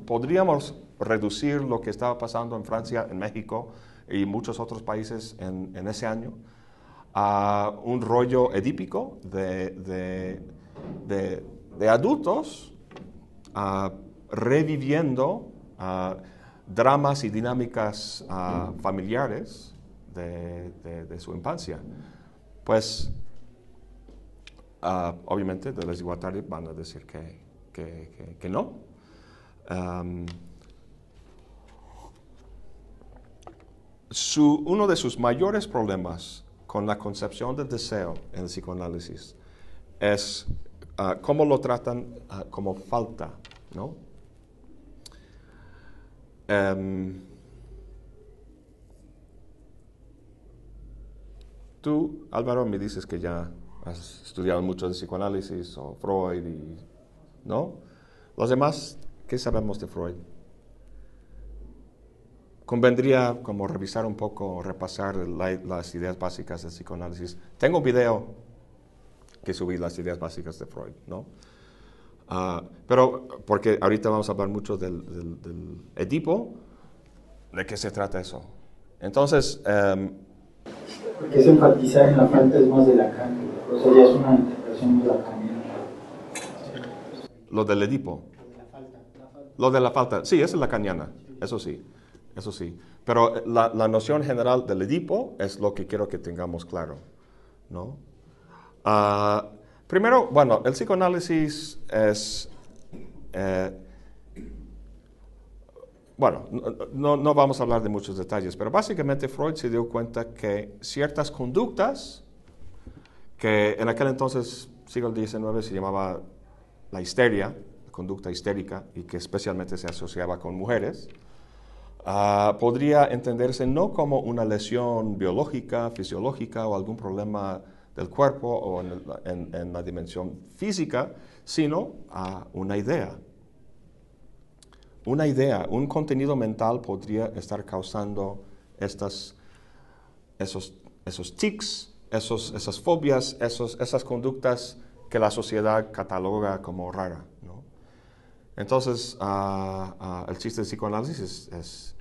podríamos reducir lo que estaba pasando en Francia, en México y muchos otros países en, ese año a un rollo edípico de, adultos uh, reviviendo uh, dramas y dinámicas ah, familiares de, su infancia. Pues, ah, obviamente, de les igualitarios van a decir que, que, no. su, uno de sus mayores problemas con la concepción del deseo en el psicoanálisis es uh, cómo lo tratan como falta, ¿no? Em, tú, Álvaro, me dices que ya has estudiado mucho de psicoanálisis o Freud, ¿no? Los demás, ¿qué sabemos de Freud? Convendría como revisar un poco, repasar las ideas básicas del psicoanálisis. Tengo un video que subí las ideas básicas de Freud, ¿no? Ah, pero, porque ahorita vamos a hablar mucho del, Edipo, ¿de qué se trata eso? Entonces... Um, porque se enfatiza en la falta es más de Lacan, o sea, ya es una interpretación de lacaniana. Lo del Edipo. Lo de la falta, sí, esa es lacaniana, eso sí, eso sí. Pero eh, la, la, noción general del Edipo es lo que quiero que tengamos claro, ¿no? Uh, Primero, bueno, el psicoanálisis es... Eh, bueno, no, vamos a hablar de muchos detalles, pero básicamente Freud se dio cuenta que ciertas conductas, que en aquel entonces, siglo XIX, se llamaba la histeria, conducta histérica, y que especialmente se asociaba con mujeres, ah, podría entenderse no como una lesión biológica, fisiológica o algún problema del cuerpo o en, la dimensión física, sino a una idea. Una idea, un contenido mental podría estar causando estas, esos, esos tics, esos, esas fobias, esos, esas conductas que la sociedad cataloga como rara. Entonces, ah, ah, el chiste del psicoanálisis es,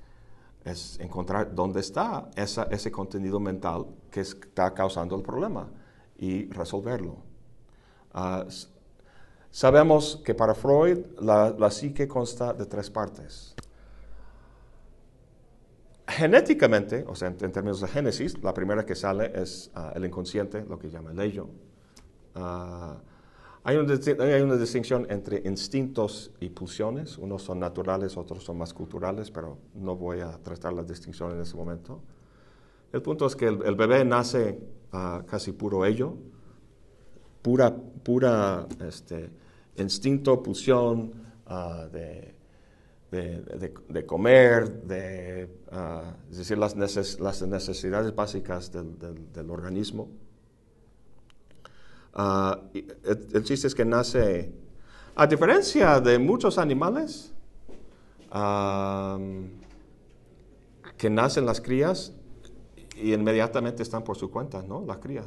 es, encontrar dónde está ese contenido mental que está causando el problema y resolverlo. Ah, sabemos que para Freud la, psique consta de tres partes. Genéticamente, o sea, en, términos de génesis, la primera que sale es ah, el inconsciente, lo que llama el ello. Ah, hay, hay, una distinción entre instintos y pulsiones. Unos son naturales, otros son más culturales, pero no voy a tratar la distinción en ese momento. El punto es que el, bebé nace casi puro ello, pura, pura este, instinto, pulsión ah, de, de, comer, de, ah, es decir, las, las, necesidades básicas del, del, organismo. Ah, el, el, chiste es que nace, a diferencia de muchos animales, que nacen las crías, y inmediatamente están por su cuenta, ¿no? La cría.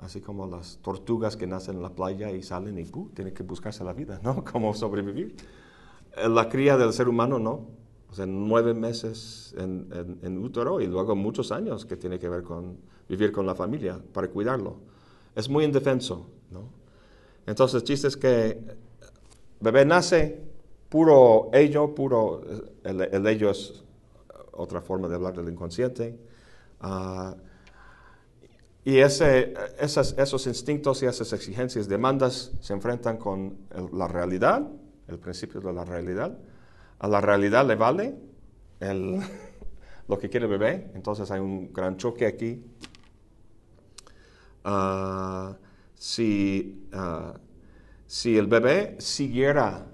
Así como las tortugas que nacen en la playa y salen y ¡pum! tienen que buscarse la vida, ¿no? Cómo sobrevivir. Eh, la cría del ser humano, no. O sea, nueve meses en, en, útero y luego muchos años que tiene que ver con vivir con la familia para cuidarlo. Es muy indefenso, ¿no? Entonces, el chiste es que bebé nace puro ello, puro, el, el ello es otra forma de hablar del inconsciente. Ah, y ese, esos instintos y esas exigencias, demandas, se enfrentan con la realidad, el principio de la realidad. A la realidad le vale lo que quiere el bebé, entonces hay un gran choque aquí. Ah, si, ah, si el bebé siguiera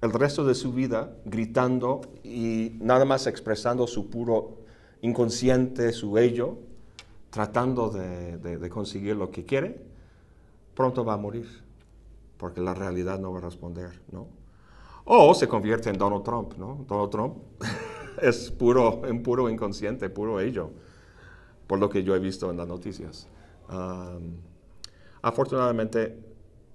el resto de su vida gritando y nada más expresando su puro inconsciente, su ello, tratando de, conseguir lo que quiere, pronto va a morir, porque la realidad no va a responder, ¿no? O se convierte en Donald Trump, ¿no? Donald Trump es puro, en puro inconsciente, puro ello, por lo que yo he visto en las noticias. afortunadamente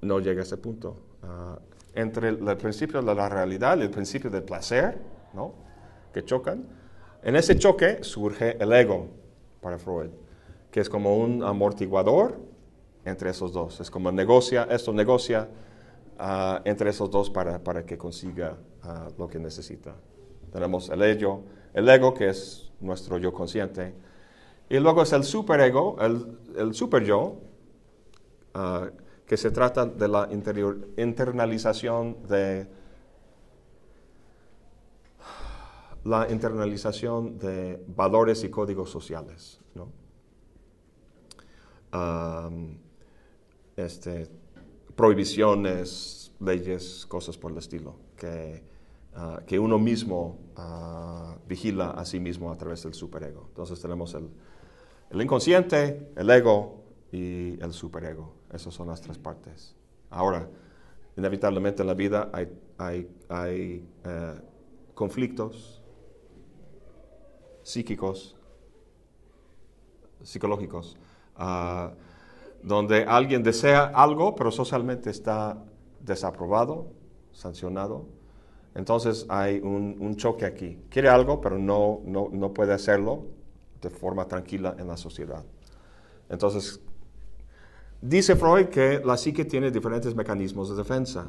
no llega a ese punto. Ah, entre el, principio de la realidad y el principio del placer, ¿no? que chocan, en ese choque surge el ego para Freud, que es como un amortiguador entre esos dos. Es como negocia, esto negocia uh, entre esos dos para, para que consiga uh, lo que necesita. Tenemos el ego, el ego que es nuestro yo consciente, y luego es el superego, el, el super yo, uh, que se trata de la interior, internalización de la internalización de valores y códigos sociales. ¿no? Este, prohibiciones, leyes, cosas por el estilo, que, uh, que uno mismo uh, vigila a sí mismo a través del superego. Entonces tenemos el, el inconsciente, el ego y el superego. Esas son las tres partes. Ahora, inevitablemente en la vida hay, hay, hay uh, conflictos psíquicos, psicológicos donde alguien desea algo, pero socialmente está desaprobado, sancionado. Entonces hay un, choque aquí. Quiere algo, pero no, no, no, puede hacerlo de forma tranquila en la sociedad. Entonces, dice Freud que la psique tiene diferentes mecanismos de defensa.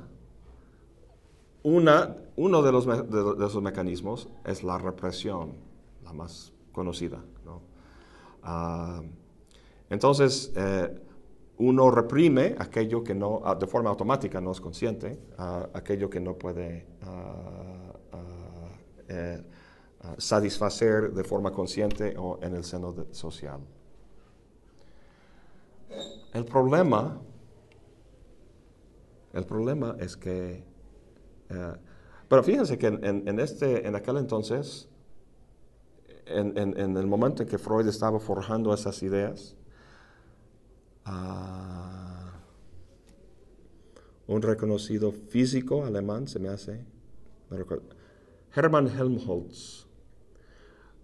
Una, uno de, los, de, esos mecanismos es la represión, más conocida. Ah, entonces, eh, uno reprime aquello que no, ah, de forma automática, no es consciente, uh, aquello que no puede eh, satisfacer de forma consciente o en el seno social. El problema, el problema es que, eh, pero fíjense que en, este, en aquel entonces, en, en el momento en que Freud estaba forjando esas ideas, un reconocido físico alemán, se me hace, Hermann Helmholtz,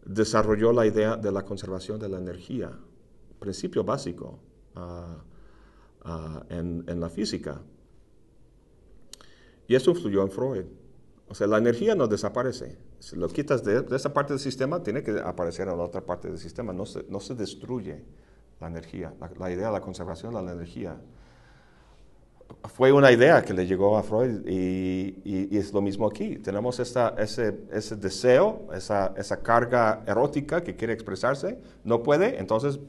desarrolló la idea de la conservación de la energía, principio básico ah, en, la física. Y eso influyó en Freud. O sea, la energía no desaparece. Si lo quitas de, esa parte del sistema, tiene que aparecer en la otra parte del sistema, no se, no se destruye la energía, la, idea de la conservación de la energía. Fue una idea que le llegó a Freud y, es lo mismo aquí. Tenemos ese, ese, deseo, esa, esa, carga erótica que quiere expresarse, no puede, entonces,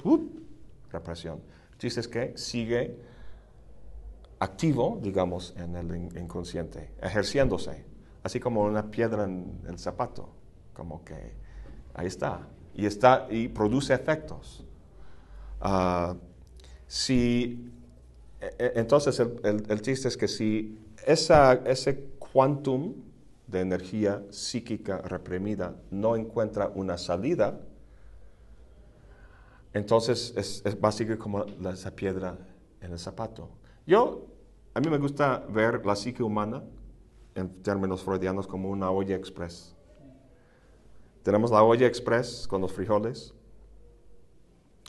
represión. Chiste es que sigue activo, digamos, en el inconsciente, ejerciéndose, así como una piedra en el zapato, como que ahí está, y, está, y produce efectos. Ah, si, e, e, entonces el, chiste es que si esa, ese quantum de energía psíquica reprimida no encuentra una salida, entonces es, a seguir como esa piedra en el zapato. Yo, a mí me gusta ver la psique humana en términos freudianos como una olla express. Tenemos la olla express con los frijoles,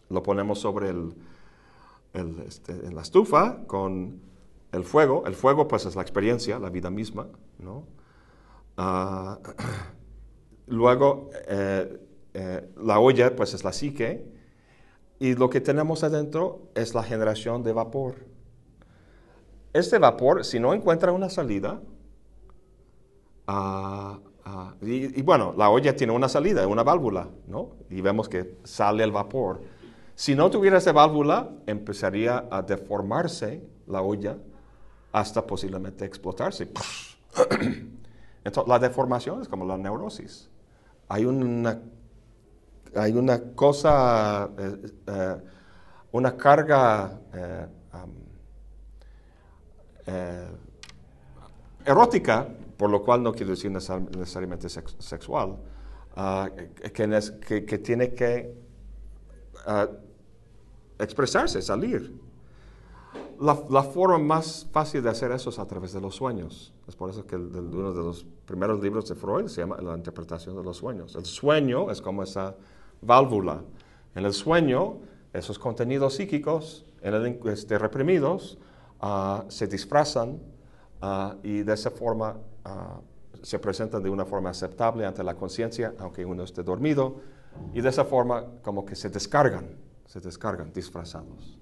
lo ponemos sobre el, este, en la estufa con el fuego. El fuego pues es la experiencia, la vida misma, ¿no? Ah, luego eh, eh, la olla pues es la psique y lo que tenemos adentro es la generación de vapor. Este vapor, si no encuentra una salida, y, bueno, la olla tiene una salida, una válvula, ¿no? Y vemos que sale el vapor. Si no tuviera esa válvula, empezaría a deformarse la olla hasta posiblemente explotarse. Entonces, la deformación es como la neurosis. hay una, hay una cosa, eh, eh, una carga eh, eh, erótica, por lo cual no quiero decir necesar- necesariamente sex- sexual, ah, que, que- que tiene que ah, expresarse, salir. La, la forma más fácil de hacer eso es a través de los sueños. Es por eso que el- el- uno de los primeros libros de Freud se llama La interpretación de los sueños. El sueño es como esa válvula. En el sueño, esos contenidos psíquicos en el este, reprimidos ah, se disfrazan ah, y de esa forma ah, se presentan de una forma aceptable ante la conciencia, aunque uno esté dormido, y de esa forma como que se descargan, se descargan disfrazados.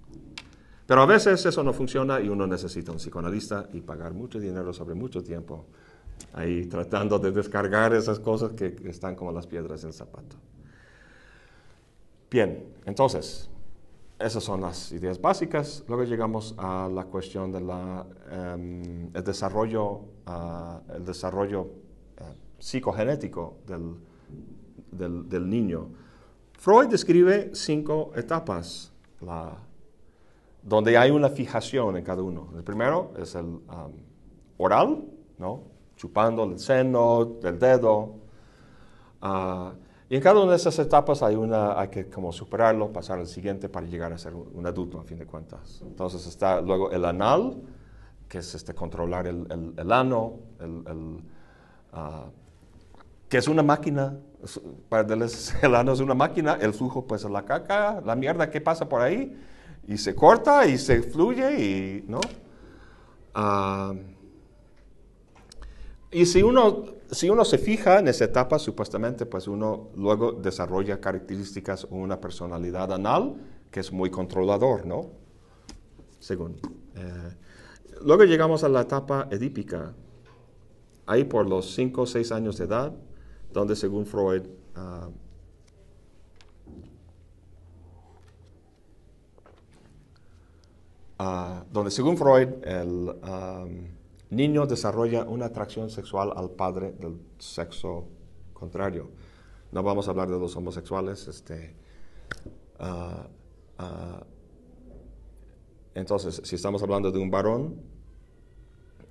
Pero a veces eso no funciona y uno necesita un psicoanalista y pagar mucho dinero sobre mucho tiempo ahí tratando de descargar esas cosas que están como las piedras del zapato. Bien, entonces, esas son las ideas básicas. Luego llegamos a la cuestión del desarrollo, ah, el desarrollo ah, psicogenético del, del- niño. Freud describe cinco etapas donde hay una fijación en cada uno. El primero es el oral, ¿no? chupando el seno, del dedo. Ah, y en cada una de esas etapas hay, una, hay que como superarlo, pasar al siguiente para llegar a ser un, adulto, a fin de cuentas. Entonces está luego el anal, que es este, controlar el, el- ano, el, el, ah, que es una máquina. Para el ano es una máquina, el flujo pues es la caca, la mierda que pasa por ahí, y se corta y se fluye y, ¿no? Ah, y si uno, si uno se fija en esa etapa, supuestamente, pues uno luego desarrolla características o una personalidad anal que es muy controlador, ¿no? Según. eh, luego llegamos a la etapa edípica, ahí por los 5 o 6 años de edad, donde según Freud, ah, ah, donde según Freud am, niño desarrolla una atracción sexual al padre del sexo contrario. No vamos a hablar de los homosexuales, este, ah, ah, entonces, si estamos hablando de un varón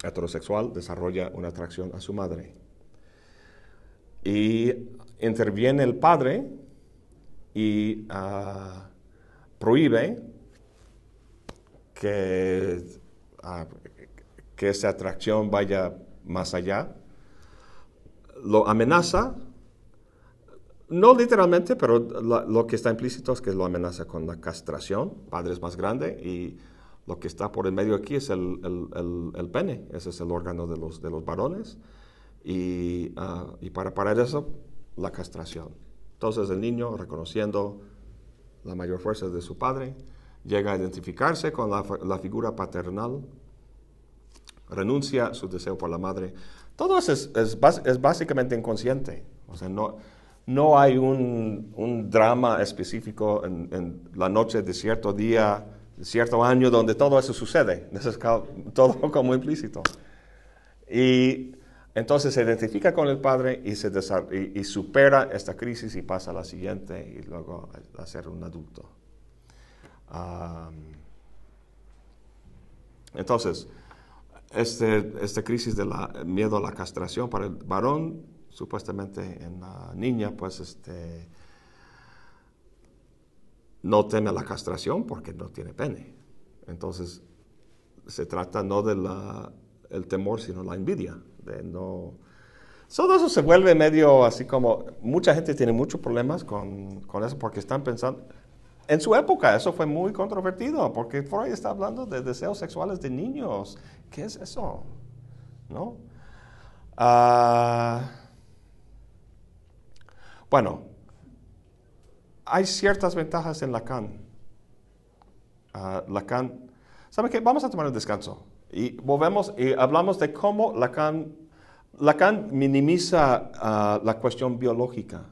heterosexual, desarrolla una atracción a su madre. Y interviene el padre y ah, prohíbe que, que esa atracción vaya más allá. Lo amenaza, no literalmente, pero lo que está implícito es que lo amenaza con la castración. Padre es más grande y lo que está por el medio aquí es el, el- el- pene, ese es el órgano de los, de los varones. Y, ah, y para parar eso, la castración. Entonces el niño, reconociendo la mayor fuerza de su padre, llega a identificarse con la, la figura paternal, renuncia su deseo por la madre. Todo eso es, es es básicamente inconsciente. O sea, no, no hay un, un drama específico en, en la noche de cierto día, de cierto año, donde todo eso sucede. Eso es todo como implícito. Y entonces se identifica con el padre y, se y, supera esta crisis y pasa a la siguiente y luego a, ser un adulto. Entonces, este, esta crisis de la miedo a la castración para el varón, supuestamente en la niña, pues este, no teme la castración porque no tiene pene. Entonces, se trata no del el temor, sino la envidia. De no... Todo eso se vuelve medio así como... Mucha gente tiene muchos problemas con, con eso porque están pensando... En su época eso fue muy controvertido porque Freud está hablando de deseos sexuales de niños. ¿Qué es eso? ¿No? Ah, bueno, hay ciertas ventajas en Lacan. Ah, Lacan, ¿sabe qué? Vamos a tomar un descanso y volvemos y hablamos de cómo Lacan, Lacan minimiza ah, la cuestión biológica.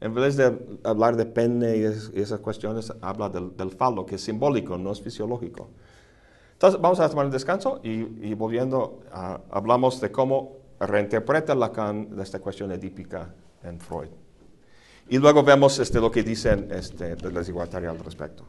En vez de hablar de pene y, es- esas cuestiones, habla del, del falo, que es simbólico, no es fisiológico. Entonces, vamos a tomar un descanso y, y volviendo, ah, hablamos de cómo reinterpreta Lacan esta cuestión edípica en Freud. Y luego vemos este, lo que dicen este, de las igualitarias al respecto.